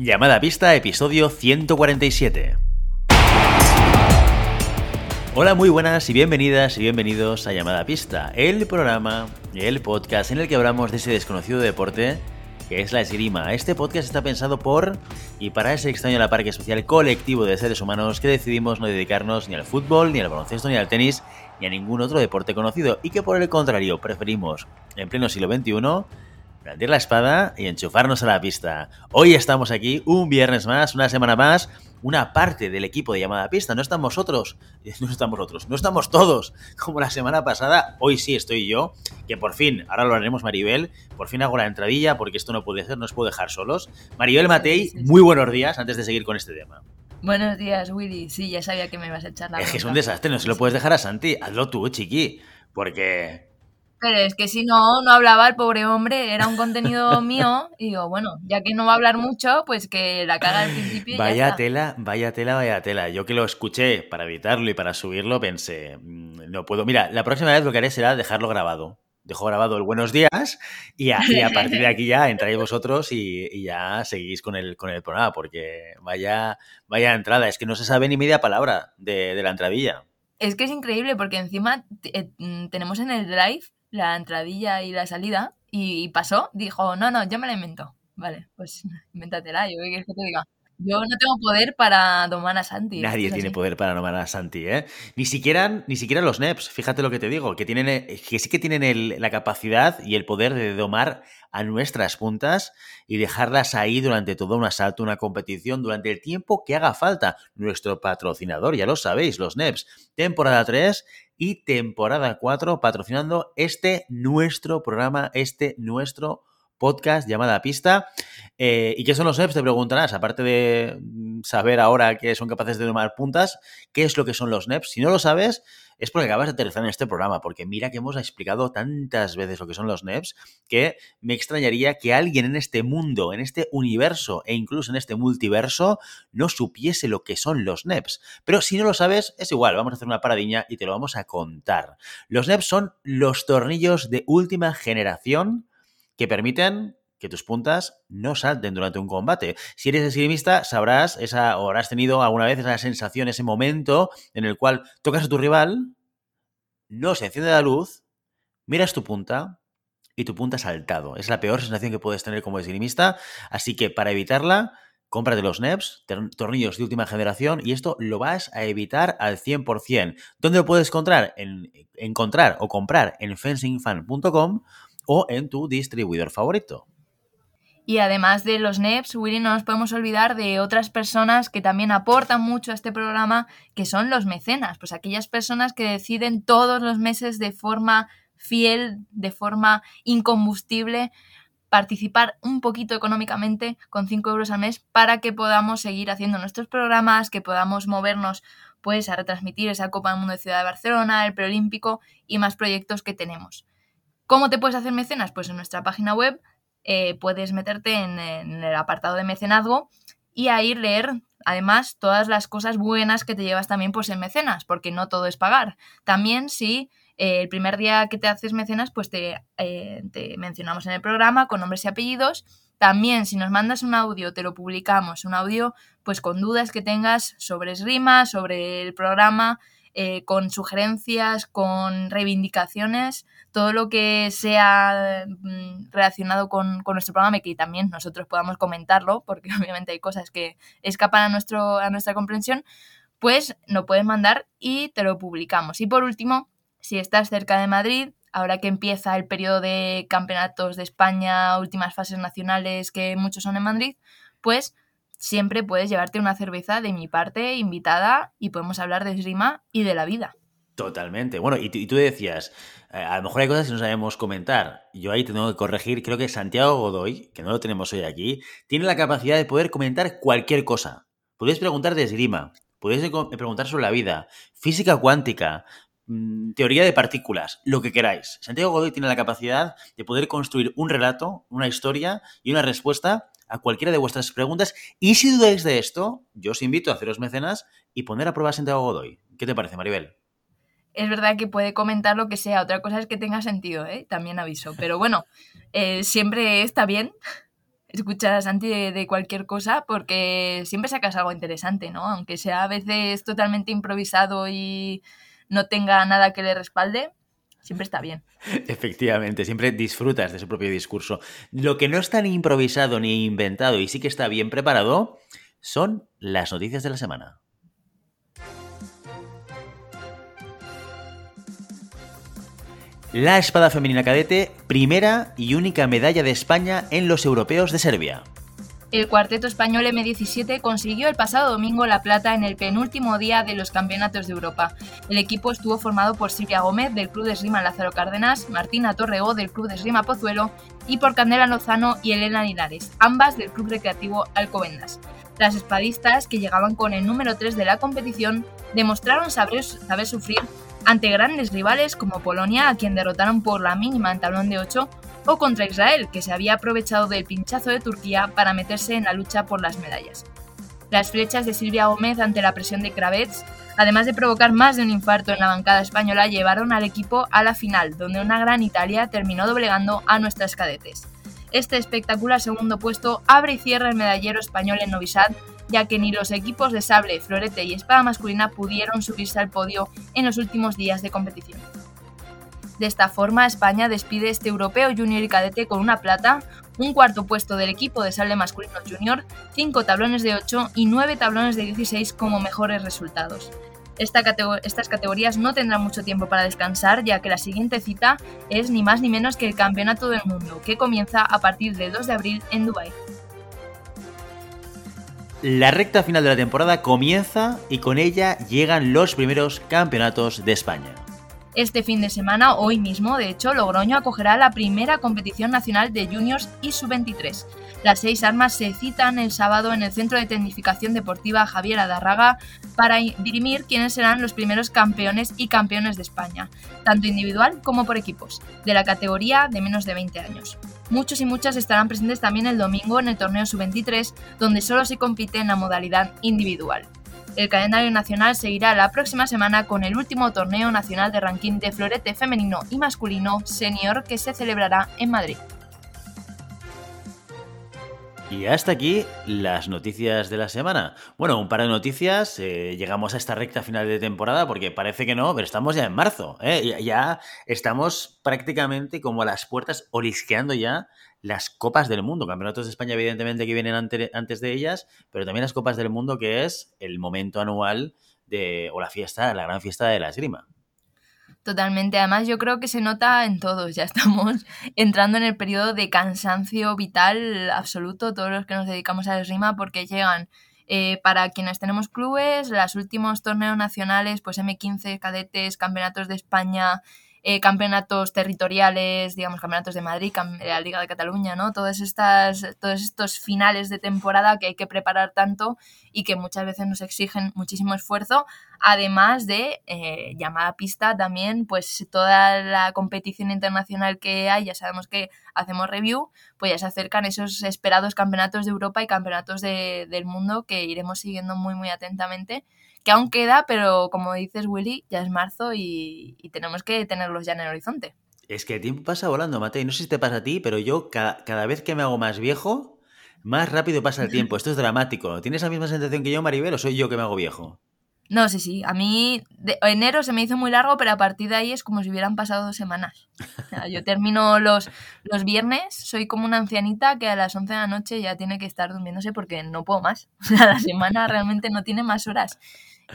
Llamada pista, episodio 147. Hola, muy buenas y bienvenidas y bienvenidos a Llamada Pista, el programa, el podcast en el que hablamos de ese desconocido deporte que es la esgrima. Este podcast está pensado por y para ese extraño la parque especial colectivo de seres humanos que decidimos no dedicarnos ni al fútbol, ni al baloncesto, ni al tenis, ni a ningún otro deporte conocido y que por el contrario preferimos, en pleno siglo XXI, blandir la espada y enchufarnos a la pista. Hoy estamos aquí, un viernes más, una semana más, una parte del equipo de llamada pista. No estamos otros, no estamos otros, no estamos todos, como la semana pasada. Hoy sí estoy yo, que por fin, ahora lo haremos Maribel, por fin hago la entradilla porque esto no puede ser, no os puedo dejar solos. Maribel Matei, muy buenos días antes de seguir con este tema. Buenos días, Willy. Sí, ya sabía que me ibas a echar la Es que es un desastre, no se lo puedes dejar a Santi. Hazlo tú, chiqui. Porque pero es que si no, no hablaba el pobre hombre, era un contenido mío. Y digo, bueno, ya que no va a hablar mucho, pues que la caga al principio. Y vaya ya tela, vaya tela, vaya tela. Yo que lo escuché para evitarlo y para subirlo, pensé, mm, no puedo. Mira, la próxima vez lo que haré será dejarlo grabado. Dejo grabado el buenos días y a, y a partir de aquí ya entráis vosotros y, y, ya seguís con el, con el programa, porque vaya, vaya entrada. Es que no se sabe ni media palabra de, de la entradilla. Es que es increíble porque encima eh, tenemos en el drive la entradilla y la salida y, pasó, dijo, no, no, yo me la invento. Vale, pues invéntatela, yo qué quieres que te diga. Yo no tengo poder para domar a Santi. Nadie tiene poder para domar a Santi, ¿eh? Ni siquiera, ni siquiera los NEPs, fíjate lo que te digo, que, tienen, que sí que tienen el, la capacidad y el poder de domar a nuestras puntas y dejarlas ahí durante todo un asalto, una competición, durante el tiempo que haga falta. Nuestro patrocinador, ya lo sabéis, los NEPs, temporada 3 y temporada 4, patrocinando este nuestro programa, este nuestro podcast llamada Pista. Eh, ¿Y qué son los NEPs? Te preguntarás, aparte de mm, saber ahora que son capaces de tomar puntas, ¿qué es lo que son los NEPs? Si no lo sabes, es porque acabas de aterrizar en este programa, porque mira que hemos explicado tantas veces lo que son los NEPs, que me extrañaría que alguien en este mundo, en este universo e incluso en este multiverso no supiese lo que son los NEPs. Pero si no lo sabes, es igual, vamos a hacer una paradiña y te lo vamos a contar. Los NEPs son los tornillos de última generación que permiten que tus puntas no salten durante un combate. Si eres esgrimista, sabrás esa, o habrás tenido alguna vez esa sensación, ese momento en el cual tocas a tu rival, no se enciende la luz, miras tu punta y tu punta ha saltado. Es la peor sensación que puedes tener como esgrimista, así que para evitarla, cómprate los NEPs, tornillos de última generación, y esto lo vas a evitar al 100%. ¿Dónde lo puedes encontrar? En, encontrar o comprar en fencingfan.com o en tu distribuidor favorito. Y además de los NEPs, Willy, no nos podemos olvidar de otras personas que también aportan mucho a este programa, que son los mecenas, pues aquellas personas que deciden todos los meses de forma fiel, de forma incombustible, participar un poquito económicamente con 5 euros al mes para que podamos seguir haciendo nuestros programas, que podamos movernos pues a retransmitir esa Copa del Mundo de Ciudad de Barcelona, el Preolímpico y más proyectos que tenemos. ¿Cómo te puedes hacer mecenas? Pues en nuestra página web eh, puedes meterte en, el apartado de mecenazgo y ahí leer además todas las cosas buenas que te llevas también pues en mecenas, porque no todo es pagar. También si eh, el primer día que te haces mecenas, pues te, eh, te mencionamos en el programa con nombres y apellidos. También si nos mandas un audio, te lo publicamos, un audio pues con dudas que tengas sobre esgrima, sobre el programa, eh, con sugerencias, con reivindicaciones, todo lo que sea mm, relacionado con, con, nuestro programa y que también nosotros podamos comentarlo, porque obviamente hay cosas que escapan a, nuestro, a nuestra comprensión, pues lo puedes mandar y te lo publicamos. Y por último, si estás cerca de Madrid, ahora que empieza el periodo de campeonatos de España, últimas fases nacionales, que muchos son en Madrid, pues siempre puedes llevarte una cerveza de mi parte invitada y podemos hablar de esgrima y de la vida. Totalmente. Bueno, y, tú decías, eh, a lo mejor hay cosas que no sabemos comentar. Yo ahí tengo que corregir. Creo que Santiago Godoy, que no lo tenemos hoy aquí, tiene la capacidad de poder comentar cualquier cosa. Podéis preguntar de esgrima, podéis preguntar sobre la vida, física cuántica, mm, teoría de partículas, lo que queráis. Santiago Godoy tiene la capacidad de poder construir un relato, una historia y una respuesta a cualquiera de vuestras preguntas. Y si dudáis de esto, yo os invito a haceros mecenas y poner a prueba a Santiago Godoy. ¿Qué te parece, Maribel? Es verdad que puede comentar lo que sea, otra cosa es que tenga sentido, ¿eh? también aviso. Pero bueno, eh, siempre está bien escuchar a Santi de, cualquier cosa porque siempre sacas algo interesante, ¿no? Aunque sea a veces totalmente improvisado y no tenga nada que le respalde, siempre está bien. Efectivamente, siempre disfrutas de su propio discurso. Lo que no está ni improvisado ni inventado y sí que está bien preparado son las noticias de la semana. La espada femenina cadete, primera y única medalla de España en los europeos de Serbia. El cuarteto español M17 consiguió el pasado domingo la plata en el penúltimo día de los campeonatos de Europa. El equipo estuvo formado por Silvia Gómez del Club de Esgrima Lázaro Cárdenas, Martina Torrego del Club de Esgrima Pozuelo y por Candela Lozano y Elena Linares, ambas del Club Recreativo Alcobendas. Las espadistas, que llegaban con el número 3 de la competición, demostraron saber, saber sufrir ante grandes rivales como Polonia, a quien derrotaron por la mínima en tablón de 8, o contra Israel, que se había aprovechado del pinchazo de Turquía para meterse en la lucha por las medallas. Las flechas de Silvia Gómez ante la presión de Kravets, además de provocar más de un infarto en la bancada española, llevaron al equipo a la final, donde una gran Italia terminó doblegando a nuestras cadetes. Este espectacular segundo puesto abre y cierra el medallero español en Novi Sad, ya que ni los equipos de sable, florete y espada masculina pudieron subirse al podio en los últimos días de competición. De esta forma, España despide este europeo junior y cadete con una plata, un cuarto puesto del equipo de sable masculino junior, cinco tablones de 8 y nueve tablones de 16 como mejores resultados. estas categorías no tendrán mucho tiempo para descansar, ya que la siguiente cita es ni más ni menos que el Campeonato del Mundo, que comienza a partir del 2 de abril en Dubái. La recta final de la temporada comienza y con ella llegan los primeros campeonatos de España. Este fin de semana, hoy mismo, de hecho, Logroño acogerá la primera competición nacional de juniors y sub-23. Las seis armas se citan el sábado en el Centro de Tecnificación Deportiva Javier Adarraga para dirimir quiénes serán los primeros campeones y campeones de España, tanto individual como por equipos, de la categoría de menos de 20 años. Muchos y muchas estarán presentes también el domingo en el torneo sub-23, donde solo se compite en la modalidad individual. El calendario nacional seguirá la próxima semana con el último torneo nacional de ranking de florete femenino y masculino senior que se celebrará en Madrid. Y hasta aquí las noticias de la semana. Bueno, un par de noticias. Eh, llegamos a esta recta final de temporada porque parece que no, pero estamos ya en marzo. ¿eh? Ya, estamos prácticamente como a las puertas olisqueando ya las Copas del Mundo. Campeonatos de España, evidentemente, que vienen antes de ellas, pero también las Copas del Mundo, que es el momento anual de, o la fiesta, la gran fiesta de la esgrima. Totalmente. Además, yo creo que se nota en todos. Ya estamos entrando en el periodo de cansancio vital absoluto, todos los que nos dedicamos a la esgrima, porque llegan eh, para quienes tenemos clubes, los últimos torneos nacionales, pues M15, cadetes, campeonatos de España, eh, campeonatos territoriales, digamos, campeonatos de Madrid, la Liga de Cataluña, ¿no? Todas estas, todos estos finales de temporada que hay que preparar tanto y que muchas veces nos exigen muchísimo esfuerzo, además de eh, llamada pista también, pues toda la competición internacional que hay, ya sabemos que hacemos review, pues ya se acercan esos esperados campeonatos de Europa y campeonatos del mundo que iremos siguiendo muy, muy atentamente que aún queda, pero como dices, Willy, ya es marzo y, tenemos que tenerlos ya en el horizonte. Es que el tiempo pasa volando, Matei. No sé si te pasa a ti, pero yo cada, vez que me hago más viejo, más rápido pasa el tiempo. Esto es dramático. ¿Tienes la misma sensación que yo, Maribel, o soy yo que me hago viejo? No, sí, sí. A mí de, enero se me hizo muy largo, pero a partir de ahí es como si hubieran pasado dos semanas. yo termino los, los viernes, soy como una ancianita que a las 11 de la noche ya tiene que estar durmiéndose porque no puedo más. O sea, la semana realmente no tiene más horas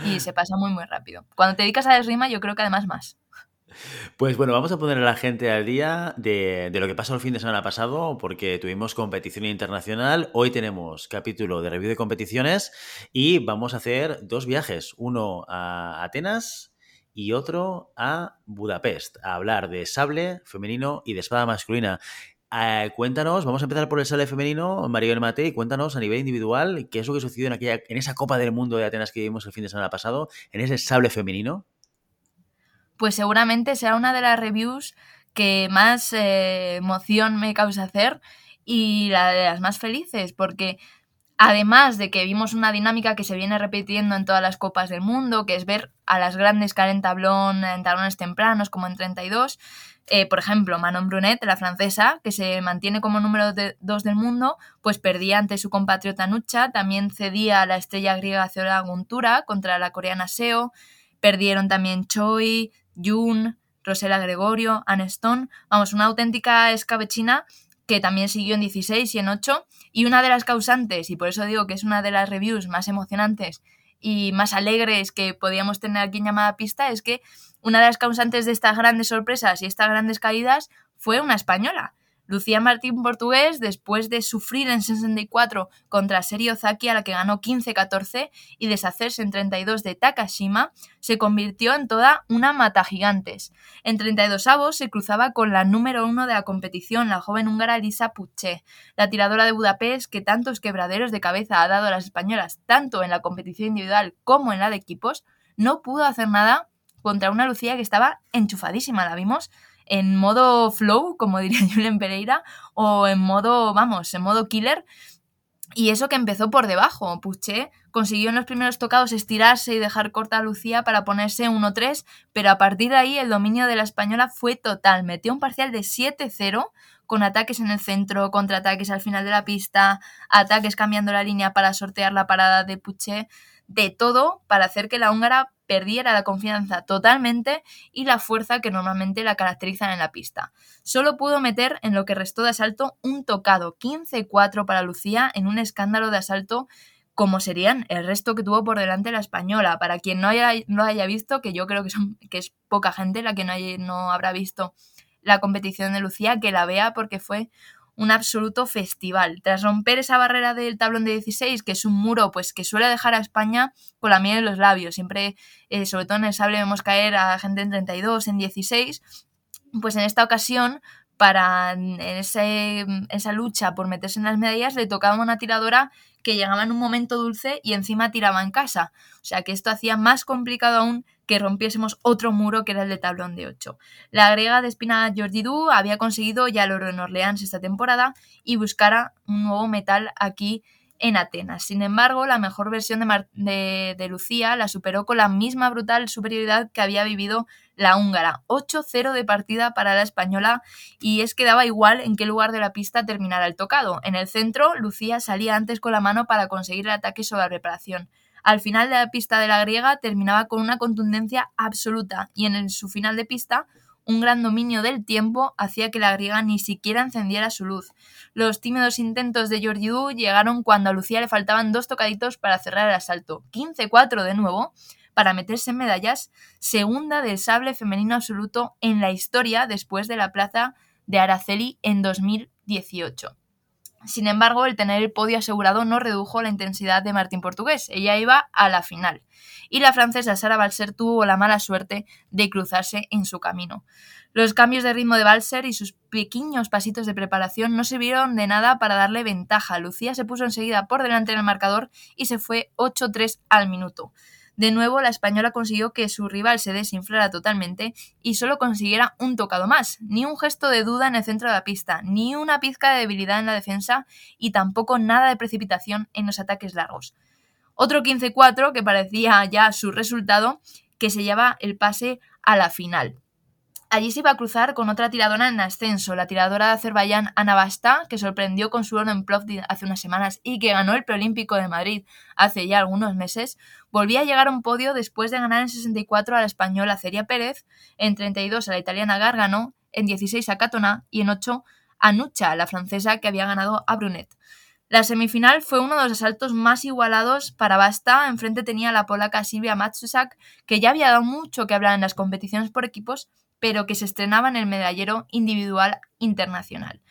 y se pasa muy, muy rápido. Cuando te dedicas a la esgrima, yo creo que además más. Pues bueno, vamos a poner a la gente al día de, lo que pasó el fin de semana pasado, porque tuvimos competición internacional. Hoy tenemos capítulo de review de competiciones y vamos a hacer dos viajes, uno a Atenas y otro a Budapest, a hablar de sable femenino y de espada masculina. Eh, cuéntanos, vamos a empezar por el sale femenino, Maribel Matei, cuéntanos a nivel individual qué es lo que sucedió en, aquella, en esa Copa del Mundo de Atenas que vimos el fin de semana pasado, en ese sable femenino. Pues seguramente será una de las reviews que más eh, emoción me causa hacer y la de las más felices, porque Además de que vimos una dinámica que se viene repitiendo en todas las copas del mundo, que es ver a las grandes caer en tablón, en tablones tempranos, como en 32. Eh, por ejemplo, Manon Brunet, la francesa, que se mantiene como número 2 del mundo, pues perdía ante su compatriota Nucha, también cedía a la estrella griega Ceola Guntura contra la coreana Seo, perdieron también Choi, Jun, Rosela Gregorio, Aneston, vamos, una auténtica escabechina que también siguió en 16 y en 8, y una de las causantes, y por eso digo que es una de las reviews más emocionantes y más alegres que podíamos tener aquí en llamada pista, es que una de las causantes de estas grandes sorpresas y estas grandes caídas fue una española. Lucía Martín Portugués, después de sufrir en 64 contra Serio Ozaki, a la que ganó 15-14, y deshacerse en 32 de Takashima, se convirtió en toda una mata gigantes. En 32 avos se cruzaba con la número uno de la competición, la joven húngara Lisa Puché, la tiradora de Budapest que tantos quebraderos de cabeza ha dado a las españolas, tanto en la competición individual como en la de equipos, no pudo hacer nada contra una Lucía que estaba enchufadísima, la vimos en modo flow, como diría Julen Pereira, o en modo, vamos, en modo killer. Y eso que empezó por debajo. Puché consiguió en los primeros tocados estirarse y dejar corta a Lucía para ponerse 1-3, pero a partir de ahí el dominio de la española fue total. Metió un parcial de 7-0 con ataques en el centro, contraataques al final de la pista, ataques cambiando la línea para sortear la parada de Puché, de todo para hacer que la húngara perdiera la confianza totalmente y la fuerza que normalmente la caracterizan en la pista. Solo pudo meter en lo que restó de asalto un tocado, 15-4 para Lucía en un escándalo de asalto como serían el resto que tuvo por delante la española. Para quien no haya, no haya visto, que yo creo que, son, que es poca gente la que no, no habrá visto la competición de Lucía, que la vea porque fue un absoluto festival. Tras romper esa barrera del tablón de 16, que es un muro pues que suele dejar a España con la miel en los labios, siempre, eh, sobre todo en el sable, vemos caer a gente en 32, en 16, pues en esta ocasión para en esa lucha por meterse en las medallas le tocaba una tiradora que llegaba en un momento dulce y encima tiraba en casa. O sea que esto hacía más complicado aún que rompiésemos otro muro que era el de tablón de 8. La griega de Espina Georgidou había conseguido ya el oro en Orleans esta temporada y buscara un nuevo metal aquí en Atenas. Sin embargo, la mejor versión de, de, Lucía la superó con la misma brutal superioridad que había vivido la húngara. 8-0 de partida para la española y es que daba igual en qué lugar de la pista terminara el tocado. En el centro, Lucía salía antes con la mano para conseguir el ataque sobre la reparación. Al final de la pista de la griega terminaba con una contundencia absoluta y en su final de pista un gran dominio del tiempo hacía que la griega ni siquiera encendiera su luz. Los tímidos intentos de Georgiou llegaron cuando a Lucía le faltaban dos tocaditos para cerrar el asalto. 15-4 de nuevo para meterse en medallas, segunda del sable femenino absoluto en la historia después de la plaza de Araceli en 2018. Sin embargo, el tener el podio asegurado no redujo la intensidad de Martín Portugués. Ella iba a la final. Y la francesa Sara Balser tuvo la mala suerte de cruzarse en su camino. Los cambios de ritmo de Balser y sus pequeños pasitos de preparación no sirvieron de nada para darle ventaja. Lucía se puso enseguida por delante en el marcador y se fue 8-3 al minuto. De nuevo, la española consiguió que su rival se desinflara totalmente y solo consiguiera un tocado más, ni un gesto de duda en el centro de la pista, ni una pizca de debilidad en la defensa y tampoco nada de precipitación en los ataques largos. Otro 15-4 que parecía ya su resultado, que se lleva el pase a la final. Allí se iba a cruzar con otra tiradora en ascenso, la tiradora de Azerbaiyán Ana que sorprendió con su oro en Plovdiv hace unas semanas y que ganó el preolímpico de Madrid hace ya algunos meses, volvía a llegar a un podio después de ganar en 64 a la española Ceria Pérez, en 32 a la italiana Gargano, en 16 a Catona y en 8 a Nucha, la francesa que había ganado a Brunet. La semifinal fue uno de los asaltos más igualados para Basta. Enfrente tenía la polaca Silvia Matsusak, que ya había dado mucho que hablar en las competiciones por equipos, pero que se estrenaba en el medallero individual internacional.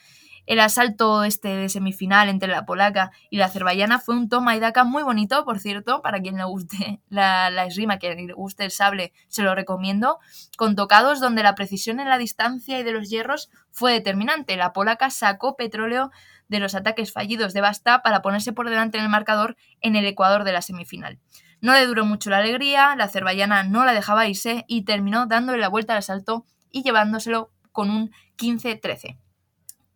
El asalto este de semifinal entre la polaca y la azerbaiyana fue un toma y daca muy bonito, por cierto, para quien le guste la, la esgrima, que le guste el sable, se lo recomiendo, con tocados donde la precisión en la distancia y de los hierros fue determinante. La polaca sacó petróleo de los ataques fallidos de Basta para ponerse por delante en el marcador en el ecuador de la semifinal. No le duró mucho la alegría, la azerbaiyana no la dejaba irse y terminó dándole la vuelta al asalto y llevándoselo con un 15-13.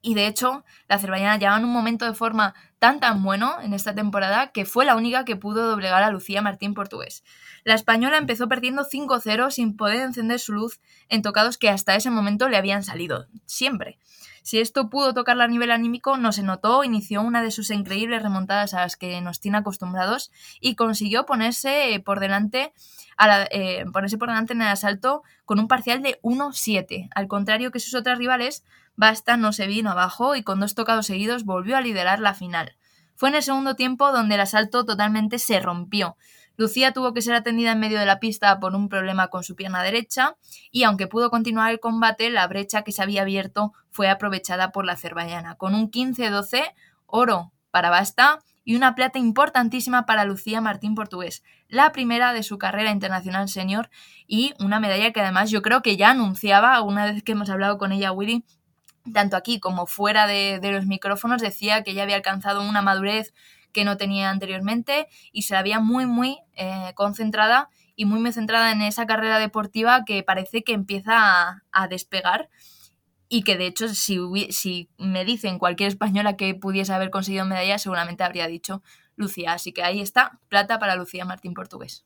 Y de hecho, la azerbaiyana llevaba en un momento de forma tan tan bueno en esta temporada que fue la única que pudo doblegar a Lucía Martín Portugués. La española empezó perdiendo 5-0 sin poder encender su luz en tocados que hasta ese momento le habían salido, siempre. Si esto pudo tocarla a nivel anímico, no se notó, inició una de sus increíbles remontadas a las que nos tiene acostumbrados y consiguió ponerse por delante, eh, ponerse por delante en el asalto con un parcial de 1-7. Al contrario que sus otras rivales, Basta no se vino abajo y con dos tocados seguidos volvió a liderar la final. Fue en el segundo tiempo donde el asalto totalmente se rompió. Lucía tuvo que ser atendida en medio de la pista por un problema con su pierna derecha y aunque pudo continuar el combate, la brecha que se había abierto fue aprovechada por la azerbaiyana, con un 15-12 oro para Basta y una plata importantísima para Lucía Martín Portugués, la primera de su carrera internacional senior y una medalla que además yo creo que ya anunciaba, una vez que hemos hablado con ella, Willy, tanto aquí como fuera de, los micrófonos, decía que ya había alcanzado una madurez que no tenía anteriormente y se la veía muy, muy eh, concentrada y muy, muy centrada en esa carrera deportiva que parece que empieza a, despegar y que de hecho si, si me dicen cualquier española que pudiese haber conseguido medalla seguramente habría dicho Lucía. Así que ahí está, plata para Lucía Martín Portugués.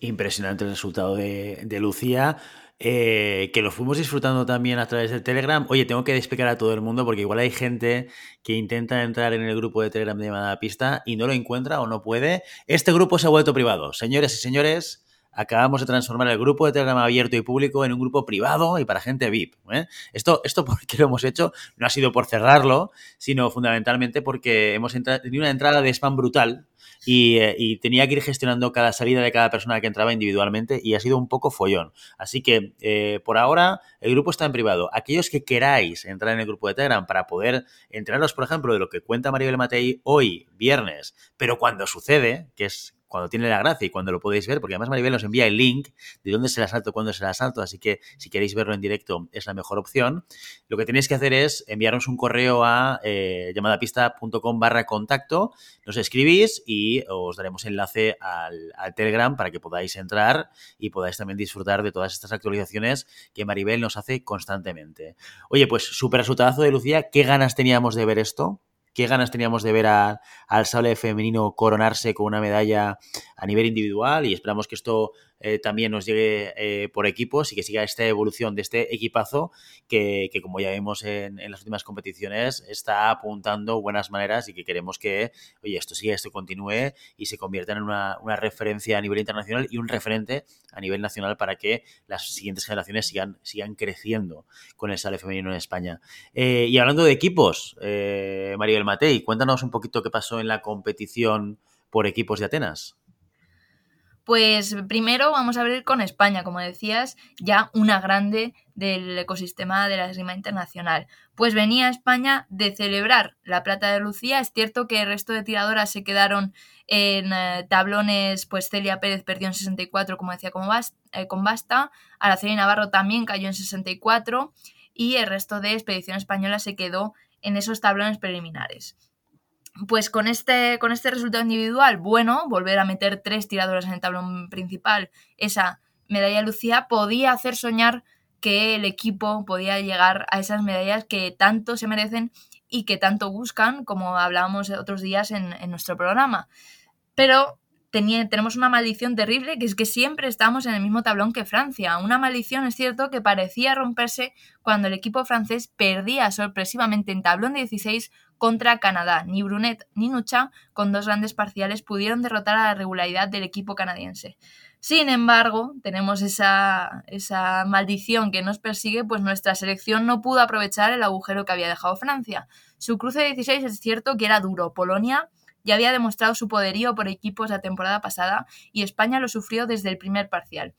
Impresionante el resultado de, de Lucía. Eh, que lo fuimos disfrutando también a través del Telegram. Oye, tengo que explicar a todo el mundo porque igual hay gente que intenta entrar en el grupo de Telegram de llamada pista y no lo encuentra o no puede. Este grupo se ha vuelto privado. Señores y señores, acabamos de transformar el grupo de Telegram abierto y público en un grupo privado y para gente VIP. ¿eh? Esto, esto porque lo hemos hecho no ha sido por cerrarlo, sino fundamentalmente porque hemos tenido una entrada de spam brutal eh, y, tenía que ir gestionando cada salida de cada persona que entraba individualmente y ha sido un poco follón. Así que eh, por ahora el grupo está en privado. Aquellos que queráis entrar en el grupo de Telegram para poder enteraros, por ejemplo, de lo que cuenta Maribel Matei hoy, viernes, pero cuando sucede, que es cuando tiene la gracia y cuando lo podéis ver, porque además Maribel nos envía el link de dónde es el asalto, cuándo es el asalto, así que si queréis verlo en directo es la mejor opción. Lo que tenéis que hacer es enviarnos un correo a eh, llamadapista.com barra contacto, nos escribís y os daremos enlace al, al, Telegram para que podáis entrar y podáis también disfrutar de todas estas actualizaciones que Maribel nos hace constantemente. Oye, pues súper resultado de Lucía, ¿qué ganas teníamos de ver esto? Qué ganas teníamos de ver al sable femenino coronarse con una medalla a nivel individual y esperamos que esto eh, también nos llegue eh, por equipos y que siga esta evolución de este equipazo que, como ya vimos en, las últimas competiciones, está apuntando buenas maneras y que queremos que, oye, esto siga, esto continúe y se convierta en una, referencia a nivel internacional y un referente a nivel nacional para que las siguientes generaciones sigan, sigan creciendo con el sale femenino en España. Eh, y hablando de equipos, Maribel Matei, cuéntanos un poquito qué pasó en la competición por equipos de Atenas. Pues primero vamos a ver con España, como decías, ya una grande del ecosistema de la esgrima internacional. Pues venía España de celebrar la plata de Lucía. Es cierto que el resto de tiradoras se quedaron en eh, tablones, pues Celia Pérez perdió en 64, como decía, con Basta, eh, con Basta. Araceli Navarro también cayó en 64 y el resto de expedición española se quedó en esos tablones preliminares pues con este, con este resultado individual, bueno, volver a meter tres tiradoras en el tablón principal, esa medalla Lucía, podía hacer soñar que el equipo podía llegar a esas medallas que tanto se merecen y que tanto buscan, como hablábamos otros días en, en nuestro programa. Pero tenemos una maldición terrible, que es que siempre estamos en el mismo tablón que Francia. Una maldición, es cierto, que parecía romperse cuando el equipo francés perdía sorpresivamente en tablón 16 contra Canadá. Ni Brunet ni Nucha, con dos grandes parciales, pudieron derrotar a la regularidad del equipo canadiense. Sin embargo, tenemos esa, esa maldición que nos persigue, pues nuestra selección no pudo aprovechar el agujero que había dejado Francia. Su cruce 16 es cierto que era duro. Polonia ya había demostrado su poderío por equipos la temporada pasada y España lo sufrió desde el primer parcial.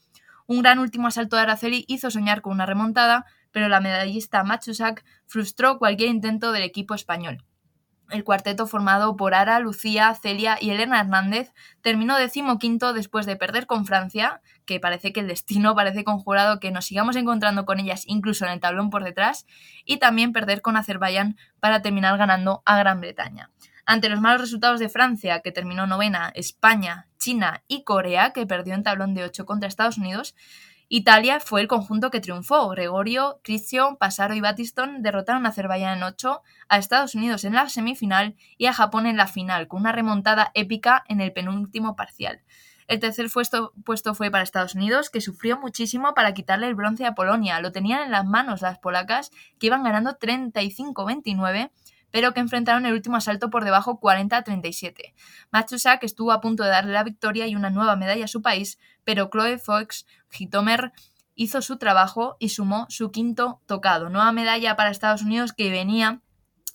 Un gran último asalto de Araceli hizo soñar con una remontada, pero la medallista Machusak frustró cualquier intento del equipo español. El cuarteto formado por Ara, Lucía, Celia y Elena Hernández terminó decimoquinto después de perder con Francia, que parece que el destino parece conjurado que nos sigamos encontrando con ellas incluso en el tablón por detrás, y también perder con Azerbaiyán para terminar ganando a Gran Bretaña. Ante los malos resultados de Francia, que terminó novena, España, China y Corea, que perdió en tablón de 8 contra Estados Unidos, Italia fue el conjunto que triunfó. Gregorio, Christian, Pasaro y Battiston derrotaron a Azerbaiyán en 8, a Estados Unidos en la semifinal y a Japón en la final, con una remontada épica en el penúltimo parcial. El tercer puesto, fue para Estados Unidos, que sufrió muchísimo para quitarle el bronce a Polonia. Lo tenían en las manos las polacas, que iban ganando 35-29 pero que enfrentaron el último asalto por debajo 40-37. Machusak estuvo a punto de darle la victoria y una nueva medalla a su país, pero Chloe Fox Hitomer hizo su trabajo y sumó su quinto tocado. Nueva medalla para Estados Unidos que venía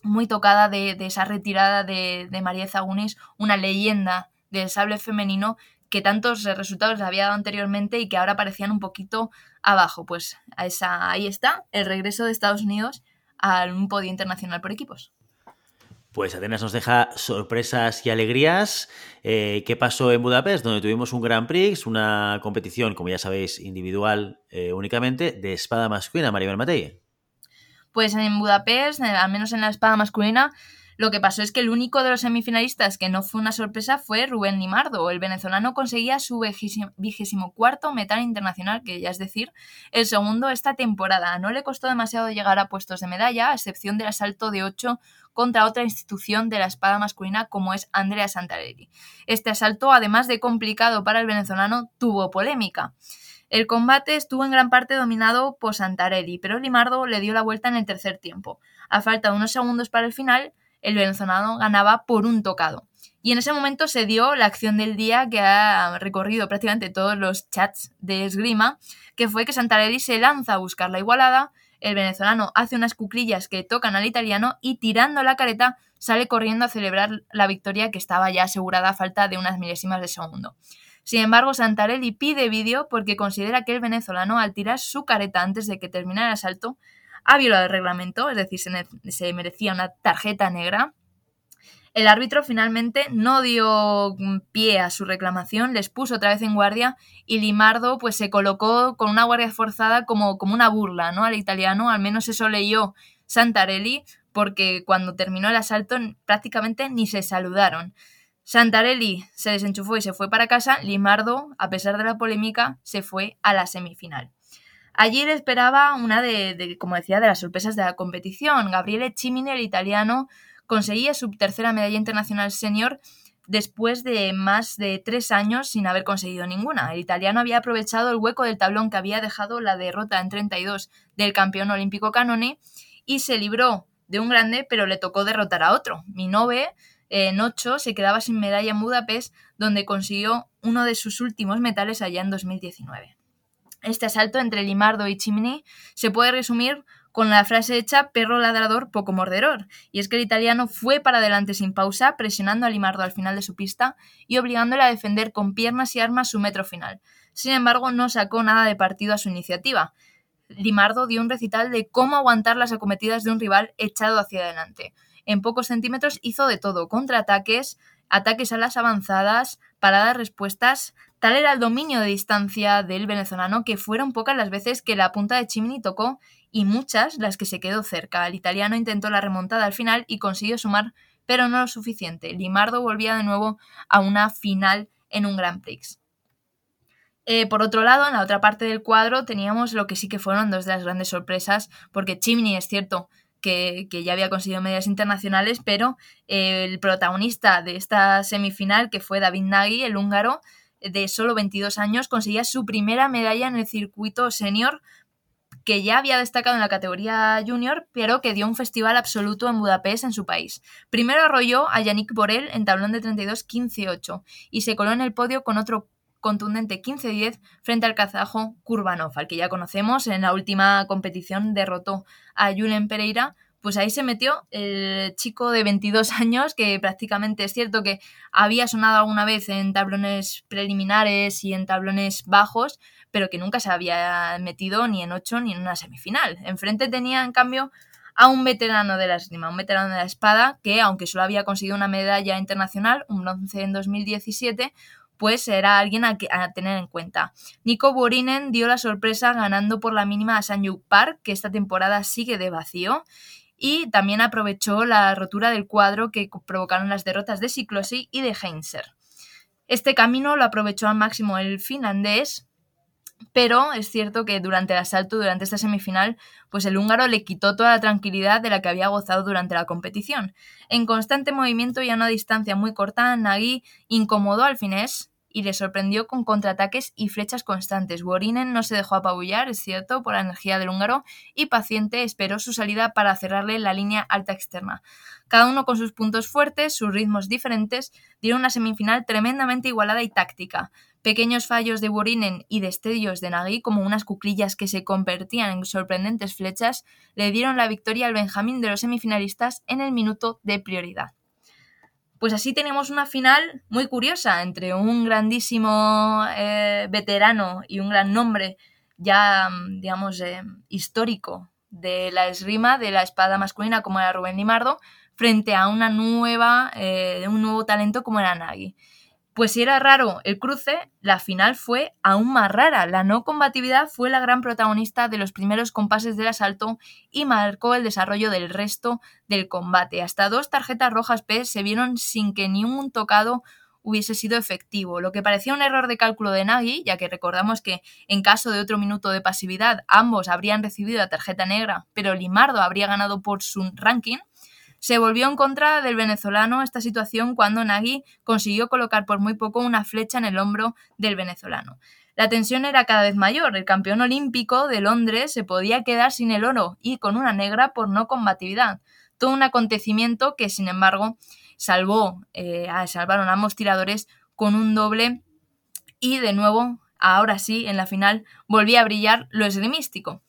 muy tocada de, esa retirada de, María Zagunis, una leyenda del sable femenino que tantos resultados le había dado anteriormente y que ahora parecían un poquito abajo. Pues esa, ahí está el regreso de Estados Unidos a un podio internacional por equipos. Pues Atenas nos deja sorpresas y alegrías. Eh, ¿Qué pasó en Budapest? Donde tuvimos un Grand Prix, una competición, como ya sabéis, individual eh, únicamente, de espada masculina, Maribel Matei. Pues en Budapest, eh, al menos en la espada masculina, lo que pasó es que el único de los semifinalistas que no fue una sorpresa fue Rubén Limardo. El venezolano conseguía su vigésimo cuarto metal internacional, que ya es decir, el segundo esta temporada. No le costó demasiado llegar a puestos de medalla, a excepción del asalto de 8 contra otra institución de la espada masculina como es Andrea Santarelli. Este asalto, además de complicado para el venezolano, tuvo polémica. El combate estuvo en gran parte dominado por Santarelli, pero Limardo le dio la vuelta en el tercer tiempo. A falta de unos segundos para el final, el venezolano ganaba por un tocado. Y en ese momento se dio la acción del día que ha recorrido prácticamente todos los chats de esgrima, que fue que Santarelli se lanza a buscar la igualada, el venezolano hace unas cuclillas que tocan al italiano y tirando la careta sale corriendo a celebrar la victoria que estaba ya asegurada a falta de unas milésimas de segundo. Sin embargo, Santarelli pide vídeo porque considera que el venezolano, al tirar su careta antes de que terminara el asalto, ha violado el reglamento, es decir, se, merecía una tarjeta negra. El árbitro finalmente no dio pie a su reclamación, les puso otra vez en guardia y Limardo pues se colocó con una guardia forzada como, como una burla ¿no? al italiano, al menos eso leyó Santarelli, porque cuando terminó el asalto prácticamente ni se saludaron. Santarelli se desenchufó y se fue para casa, Limardo, a pesar de la polémica, se fue a la semifinal. Allí le esperaba una de, como decía, de las sorpresas de la competición. Gabriele Cimini, el italiano, conseguía su tercera medalla internacional senior después de más de tres años sin haber conseguido ninguna. El italiano había aprovechado el hueco del tablón que había dejado la derrota en 32 del campeón olímpico Canone y se libró de un grande, pero le tocó derrotar a otro. Minove, en 8, se quedaba sin medalla en Budapest, donde consiguió uno de sus últimos metales allá en 2019. Este asalto entre Limardo y Chimney se puede resumir con la frase hecha perro ladrador, poco morderor, y es que el italiano fue para adelante sin pausa, presionando a Limardo al final de su pista y obligándole a defender con piernas y armas su metro final. Sin embargo, no sacó nada de partido a su iniciativa. Limardo dio un recital de cómo aguantar las acometidas de un rival echado hacia adelante. En pocos centímetros hizo de todo, contraataques, ataques a las avanzadas, paradas respuestas, Tal era el dominio de distancia del venezolano que fueron pocas las veces que la punta de Chimney tocó y muchas las que se quedó cerca. El italiano intentó la remontada al final y consiguió sumar, pero no lo suficiente. Limardo volvía de nuevo a una final en un Grand Prix. Eh, por otro lado, en la otra parte del cuadro teníamos lo que sí que fueron dos de las grandes sorpresas, porque Chimney es cierto que, ya había conseguido medias internacionales, pero eh, el protagonista de esta semifinal, que fue David Nagy, el húngaro, de solo 22 años, conseguía su primera medalla en el circuito senior, que ya había destacado en la categoría junior, pero que dio un festival absoluto en Budapest, en su país. Primero arrolló a Yannick Borel en tablón de 32-15-8 y se coló en el podio con otro contundente 15-10 frente al kazajo Kurbanov, al que ya conocemos. En la última competición derrotó a Julen Pereira pues ahí se metió el chico de 22 años, que prácticamente es cierto que había sonado alguna vez en tablones preliminares y en tablones bajos, pero que nunca se había metido ni en 8 ni en una semifinal. Enfrente tenía, en cambio, a un veterano de la esgrima, un veterano de la espada, que aunque solo había conseguido una medalla internacional, un bronce en 2017, pues era alguien a, tener en cuenta. Nico Borinen dio la sorpresa ganando por la mínima a Sanju Park, que esta temporada sigue de vacío, y también aprovechó la rotura del cuadro que provocaron las derrotas de Siklosi y de Heinzer. Este camino lo aprovechó al máximo el finlandés, pero es cierto que durante el asalto, durante esta semifinal, pues el húngaro le quitó toda la tranquilidad de la que había gozado durante la competición. En constante movimiento y a una distancia muy corta, Nagy incomodó al finés y le sorprendió con contraataques y flechas constantes. Worinen no se dejó apabullar, es cierto, por la energía del húngaro y paciente esperó su salida para cerrarle la línea alta externa. Cada uno con sus puntos fuertes, sus ritmos diferentes, dieron una semifinal tremendamente igualada y táctica. Pequeños fallos de Worinen y destellos de Nagy, como unas cuclillas que se convertían en sorprendentes flechas, le dieron la victoria al Benjamín de los semifinalistas en el minuto de prioridad. Pues así tenemos una final muy curiosa entre un grandísimo eh, veterano y un gran nombre ya, digamos, eh, histórico de la esgrima, de la espada masculina como era Rubén Limardo, frente a una nueva, eh, un nuevo talento como era Nagy. Pues si era raro el cruce, la final fue aún más rara. La no combatividad fue la gran protagonista de los primeros compases del asalto y marcó el desarrollo del resto del combate. Hasta dos tarjetas rojas P se vieron sin que ni un tocado hubiese sido efectivo, lo que parecía un error de cálculo de Nagy, ya que recordamos que en caso de otro minuto de pasividad ambos habrían recibido la tarjeta negra, pero Limardo habría ganado por su ranking, se volvió en contra del venezolano esta situación cuando Nagy consiguió colocar por muy poco una flecha en el hombro del venezolano. La tensión era cada vez mayor. El campeón olímpico de Londres se podía quedar sin el oro y con una negra por no combatividad. Todo un acontecimiento que, sin embargo, salvó, eh, salvaron ambos tiradores con un doble y de nuevo, ahora sí, en la final, volvía a brillar lo esgrimístico.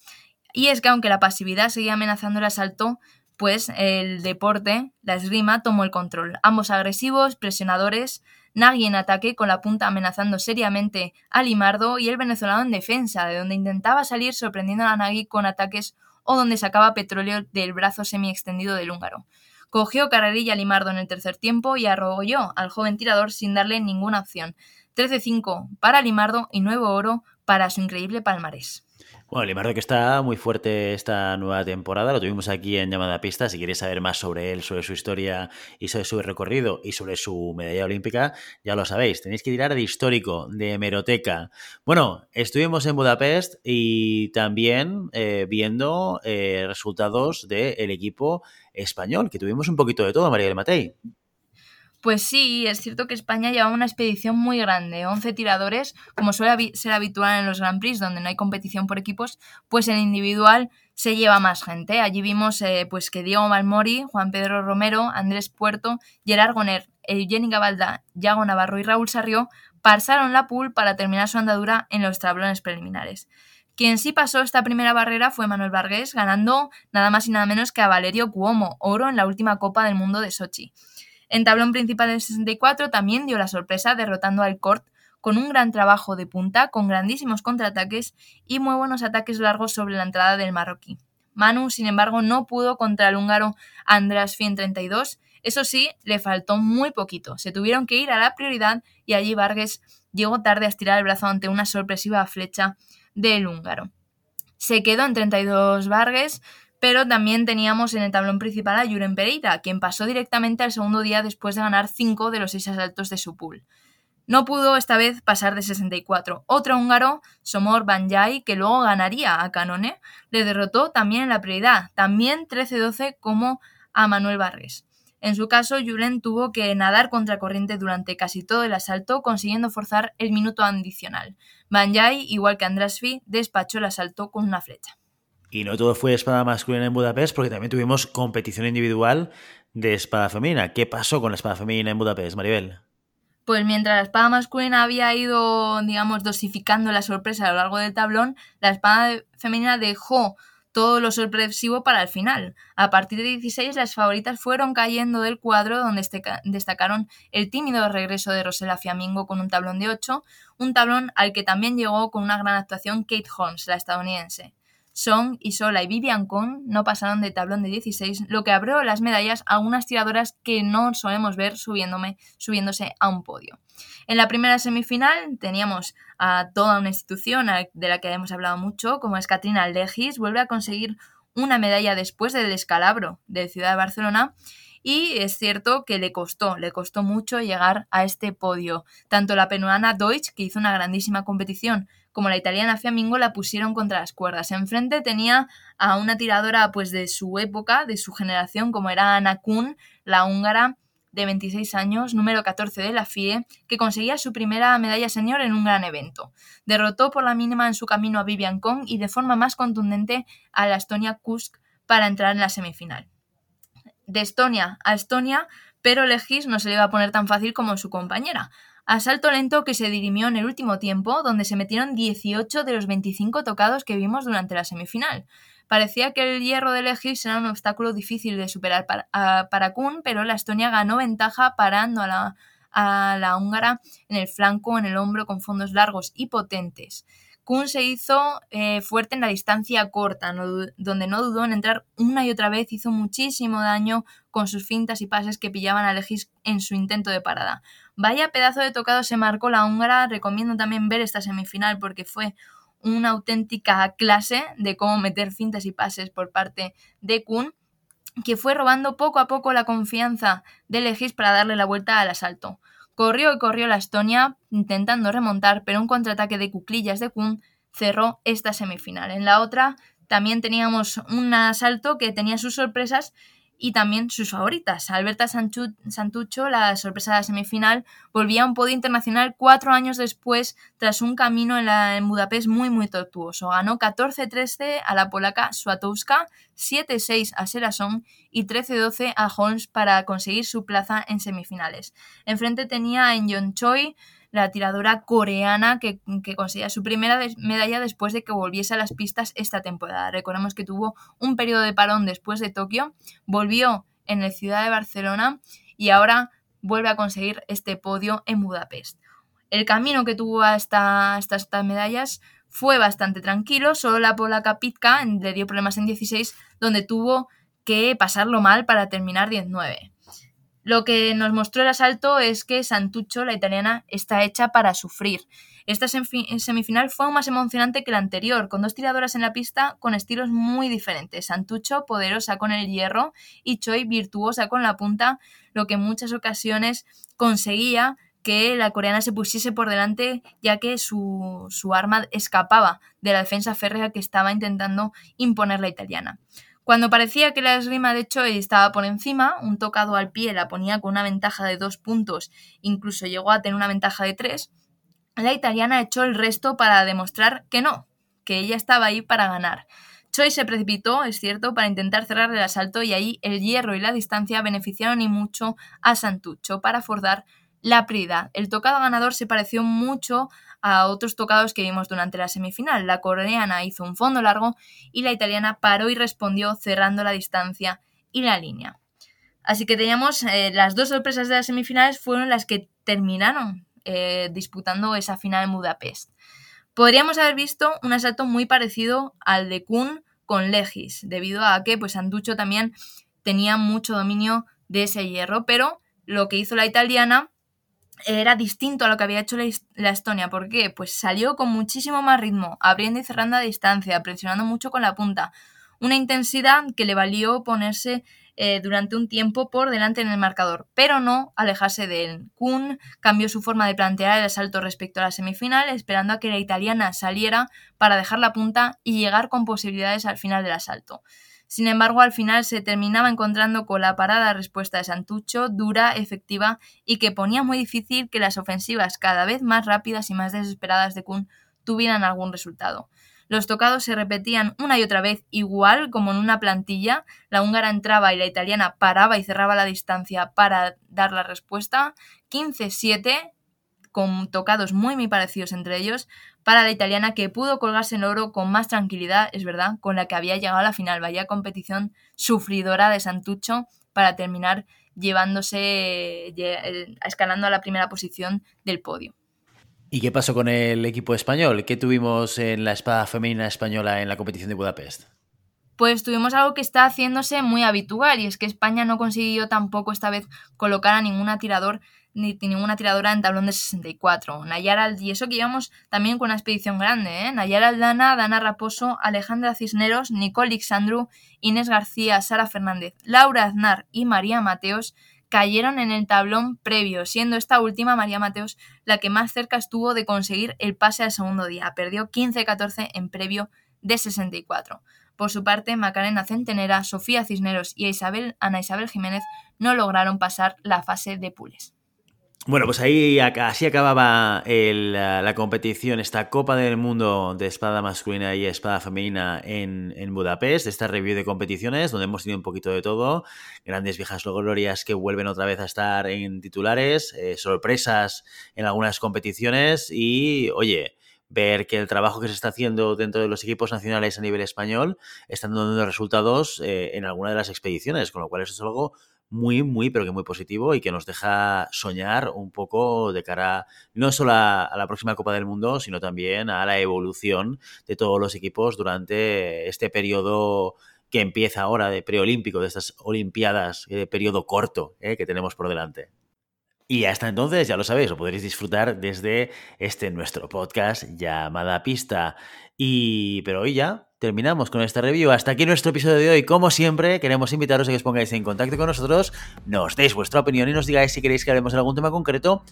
Y es que aunque la pasividad seguía amenazando el asalto, pues el deporte, la esgrima, tomó el control. Ambos agresivos, presionadores, Nagy en ataque con la punta amenazando seriamente a Limardo y el venezolano en defensa, de donde intentaba salir sorprendiendo a Nagy con ataques o donde sacaba petróleo del brazo semi-extendido del húngaro. Cogió carrerilla a Limardo en el tercer tiempo y arrolló al joven tirador sin darle ninguna opción. 13-5 para Limardo y nuevo oro para su increíble palmarés. Bueno, Limardo que está muy fuerte esta nueva temporada, lo tuvimos aquí en Llamada Pista, si quieres saber más sobre él, sobre su historia y sobre su recorrido y sobre su medalla olímpica, ya lo sabéis, tenéis que tirar de histórico, de hemeroteca. Bueno, estuvimos en Budapest y también eh, viendo eh, resultados del equipo español, que tuvimos un poquito de todo, María del Matei. Pues sí, es cierto que España llevaba una expedición muy grande, 11 tiradores, como suele ser habitual en los Grand Prix, donde no hay competición por equipos, pues en individual se lleva más gente. Allí vimos eh, pues que Diego Malmori, Juan Pedro Romero, Andrés Puerto, Gerard Goner, Eugeni Gabalda, Yago Navarro y Raúl Sarrió pasaron la pool para terminar su andadura en los tablones preliminares. Quien sí pasó esta primera barrera fue Manuel Vargas, ganando nada más y nada menos que a Valerio Cuomo, oro en la última Copa del Mundo de Sochi. En tablón principal del 64 también dio la sorpresa derrotando al Cort con un gran trabajo de punta, con grandísimos contraataques y muy buenos ataques largos sobre la entrada del marroquí. Manu, sin embargo, no pudo contra el húngaro András Fien 32. Eso sí, le faltó muy poquito. Se tuvieron que ir a la prioridad y allí Vargas llegó tarde a estirar el brazo ante una sorpresiva flecha del húngaro. Se quedó en 32 Vargas, pero también teníamos en el tablón principal a Juren Pereira, quien pasó directamente al segundo día después de ganar 5 de los 6 asaltos de su pool. No pudo esta vez pasar de 64. Otro húngaro, Somor Banjai, que luego ganaría a Canone, le derrotó también en la prioridad, también 13-12 como a Manuel Vargas. En su caso, Julen tuvo que nadar contra corriente durante casi todo el asalto, consiguiendo forzar el minuto adicional. Banjai, igual que Andrasvi, despachó el asalto con una flecha. Y no todo fue espada masculina en Budapest, porque también tuvimos competición individual de espada femenina. ¿Qué pasó con la espada femenina en Budapest, Maribel? Pues mientras la espada masculina había ido, digamos, dosificando la sorpresa a lo largo del tablón, la espada femenina dejó todo lo sorpresivo para el final. A partir de 16 las favoritas fueron cayendo del cuadro donde destacaron el tímido regreso de Rosela Fiamingo con un tablón de 8, un tablón al que también llegó con una gran actuación Kate Holmes, la estadounidense. Song, Isola y Vivian Kong no pasaron de tablón de 16, lo que abrió las medallas a unas tiradoras que no solemos ver subiéndome, subiéndose a un podio. En la primera semifinal teníamos a toda una institución de la que hemos hablado mucho, como es Katrina Legis, vuelve a conseguir una medalla después del descalabro de Ciudad de Barcelona y es cierto que le costó, le costó mucho llegar a este podio. Tanto la peruana Deutsch, que hizo una grandísima competición, como la italiana Fiammingo la pusieron contra las cuerdas. Enfrente tenía a una tiradora pues de su época, de su generación, como era Ana Kuhn, la húngara de 26 años, número 14 de la FIE, que conseguía su primera medalla senior en un gran evento. Derrotó por la mínima en su camino a Vivian Kong y de forma más contundente a la Estonia Kusk para entrar en la semifinal. De Estonia a Estonia, pero Legis no se le iba a poner tan fácil como su compañera. Asalto lento que se dirimió en el último tiempo, donde se metieron 18 de los 25 tocados que vimos durante la semifinal. Parecía que el hierro de Legis era un obstáculo difícil de superar para, Kuhn, pero la Estonia ganó ventaja parando a la, a la húngara en el flanco, en el hombro, con fondos largos y potentes. Kuhn se hizo eh, fuerte en la distancia corta, donde no dudó en entrar una y otra vez, hizo muchísimo daño con sus fintas y pases que pillaban a Legis en su intento de parada. Vaya pedazo de tocado se marcó la húngara, recomiendo también ver esta semifinal porque fue una auténtica clase de cómo meter fintas y pases por parte de Kuhn, que fue robando poco a poco la confianza de Legis para darle la vuelta al asalto. Corrió y corrió la Estonia intentando remontar, pero un contraataque de cuclillas de Kuhn cerró esta semifinal. En la otra también teníamos un asalto que tenía sus sorpresas y también sus favoritas. Alberta Santucho, la sorpresa de la semifinal, volvía a un podio internacional cuatro años después tras un camino en, la, en Budapest muy muy tortuoso. Ganó 14-13 a la polaca Swatowska, 7-6 a Serason y 13-12 a Holmes para conseguir su plaza en semifinales. Enfrente tenía a Enjon Choi, la tiradora coreana que, conseguía su primera medalla después de que volviese a las pistas esta temporada. Recordemos que tuvo un periodo de parón después de Tokio, volvió en la ciudad de Barcelona y ahora vuelve a conseguir este podio en Budapest. El camino que tuvo hasta, estas medallas fue bastante tranquilo, solo la polaca Pitka le dio problemas en 16, donde tuvo que pasarlo mal para terminar 19. Lo que nos mostró el asalto es que Santucho, la italiana, está hecha para sufrir. Esta semifinal fue aún más emocionante que la anterior, con dos tiradoras en la pista con estilos muy diferentes. Santucho, poderosa con el hierro, y Choi, virtuosa con la punta, lo que en muchas ocasiones conseguía que la coreana se pusiese por delante, ya que su, su arma escapaba de la defensa férrea que estaba intentando imponer la italiana. Cuando parecía que la esgrima de Choi estaba por encima, un tocado al pie la ponía con una ventaja de dos puntos, incluso llegó a tener una ventaja de tres, la italiana echó el resto para demostrar que no, que ella estaba ahí para ganar. Choi se precipitó, es cierto, para intentar cerrar el asalto y ahí el hierro y la distancia beneficiaron y mucho a Santucho para forzar la prida. El tocado ganador se pareció mucho a otros tocados que vimos durante la semifinal. La coreana hizo un fondo largo y la italiana paró y respondió cerrando la distancia y la línea. Así que teníamos eh, las dos sorpresas de las semifinales fueron las que terminaron eh, disputando esa final en Budapest. Podríamos haber visto un asalto muy parecido al de Kuhn con Legis, debido a que pues Anducho también tenía mucho dominio de ese hierro, pero lo que hizo la italiana era distinto a lo que había hecho la, Estonia. ¿Por qué? Pues salió con muchísimo más ritmo, abriendo y cerrando a distancia, presionando mucho con la punta. Una intensidad que le valió ponerse eh, durante un tiempo por delante en el marcador, pero no alejarse de él. Kuhn cambió su forma de plantear el asalto respecto a la semifinal, esperando a que la italiana saliera para dejar la punta y llegar con posibilidades al final del asalto. Sin embargo, al final se terminaba encontrando con la parada respuesta de Santucho, dura, efectiva y que ponía muy difícil que las ofensivas cada vez más rápidas y más desesperadas de Kuhn tuvieran algún resultado. Los tocados se repetían una y otra vez igual como en una plantilla. La húngara entraba y la italiana paraba y cerraba la distancia para dar la respuesta. 15-7 con tocados muy muy parecidos entre ellos, para la italiana que pudo colgarse en oro con más tranquilidad, es verdad, con la que había llegado a la final. Vaya competición sufridora de Santucho para terminar llevándose, escalando a la primera posición del podio. ¿Y qué pasó con el equipo español? ¿Qué tuvimos en la espada femenina española en la competición de Budapest? Pues tuvimos algo que está haciéndose muy habitual y es que España no consiguió tampoco esta vez colocar a ninguna tirador ni ninguna tiradora en tablón de 64. Nayara y eso que íbamos también con una expedición grande, ¿eh? Nayara Aldana, Dana Raposo, Alejandra Cisneros, Nicole Ixandru, Inés García, Sara Fernández, Laura Aznar y María Mateos cayeron en el tablón previo, siendo esta última, María Mateos, la que más cerca estuvo de conseguir el pase al segundo día. Perdió 15-14 en previo de 64. Por su parte, Macarena Centenera, Sofía Cisneros y Isabel, Ana Isabel Jiménez no lograron pasar la fase de pules. Bueno, pues ahí así acababa la, competición, esta Copa del Mundo de espada masculina y espada femenina en, Budapest, esta review de competiciones, donde hemos tenido un poquito de todo, grandes viejas glorias que vuelven otra vez a estar en titulares, eh, sorpresas en algunas competiciones y, oye, ver que el trabajo que se está haciendo dentro de los equipos nacionales a nivel español están dando resultados eh, en alguna de las expediciones, con lo cual eso es algo muy, muy, pero que muy positivo y que nos deja soñar un poco de cara no solo a, la próxima Copa del Mundo, sino también a la evolución de todos los equipos durante este periodo que empieza ahora de preolímpico, de estas Olimpiadas, periodo corto eh, que tenemos por delante. Y hasta entonces, ya lo sabéis, lo podréis disfrutar desde este nuestro podcast llamada Pista. Y pero hoy ya terminamos con este review. Hasta aquí nuestro episodio de hoy. Como siempre, queremos invitaros a que os pongáis en contacto con nosotros, nos deis vuestra opinión y nos digáis si queréis que hablemos de algún tema concreto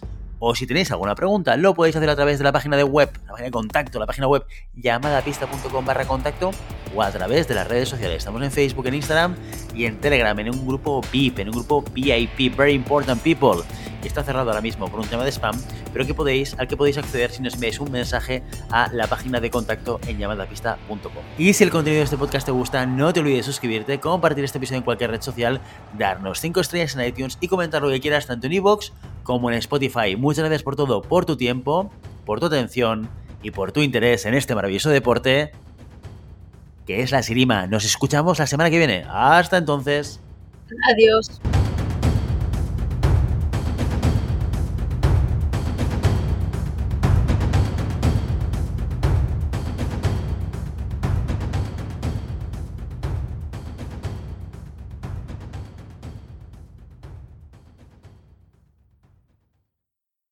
o si tenéis alguna pregunta. Lo podéis hacer a través de la página de web, la página de contacto, la página web llamadapista.com barra contacto o a través de las redes sociales. Estamos en Facebook, en Instagram y en Telegram, en un grupo VIP, en un grupo VIP, Very Important People que está cerrado ahora mismo por un tema de spam, pero que podéis, al que podéis acceder si nos enviáis un mensaje a la página de contacto en llamadapista.com. Y si el contenido de este podcast te gusta, no te olvides de suscribirte, compartir este episodio en cualquier red social, darnos 5 estrellas en iTunes y comentar lo que quieras tanto en iVoox como en Spotify. Muchas gracias por todo, por tu tiempo, por tu atención y por tu interés en este maravilloso deporte que es la Sirima. Nos escuchamos la semana que viene. Hasta entonces. Adiós.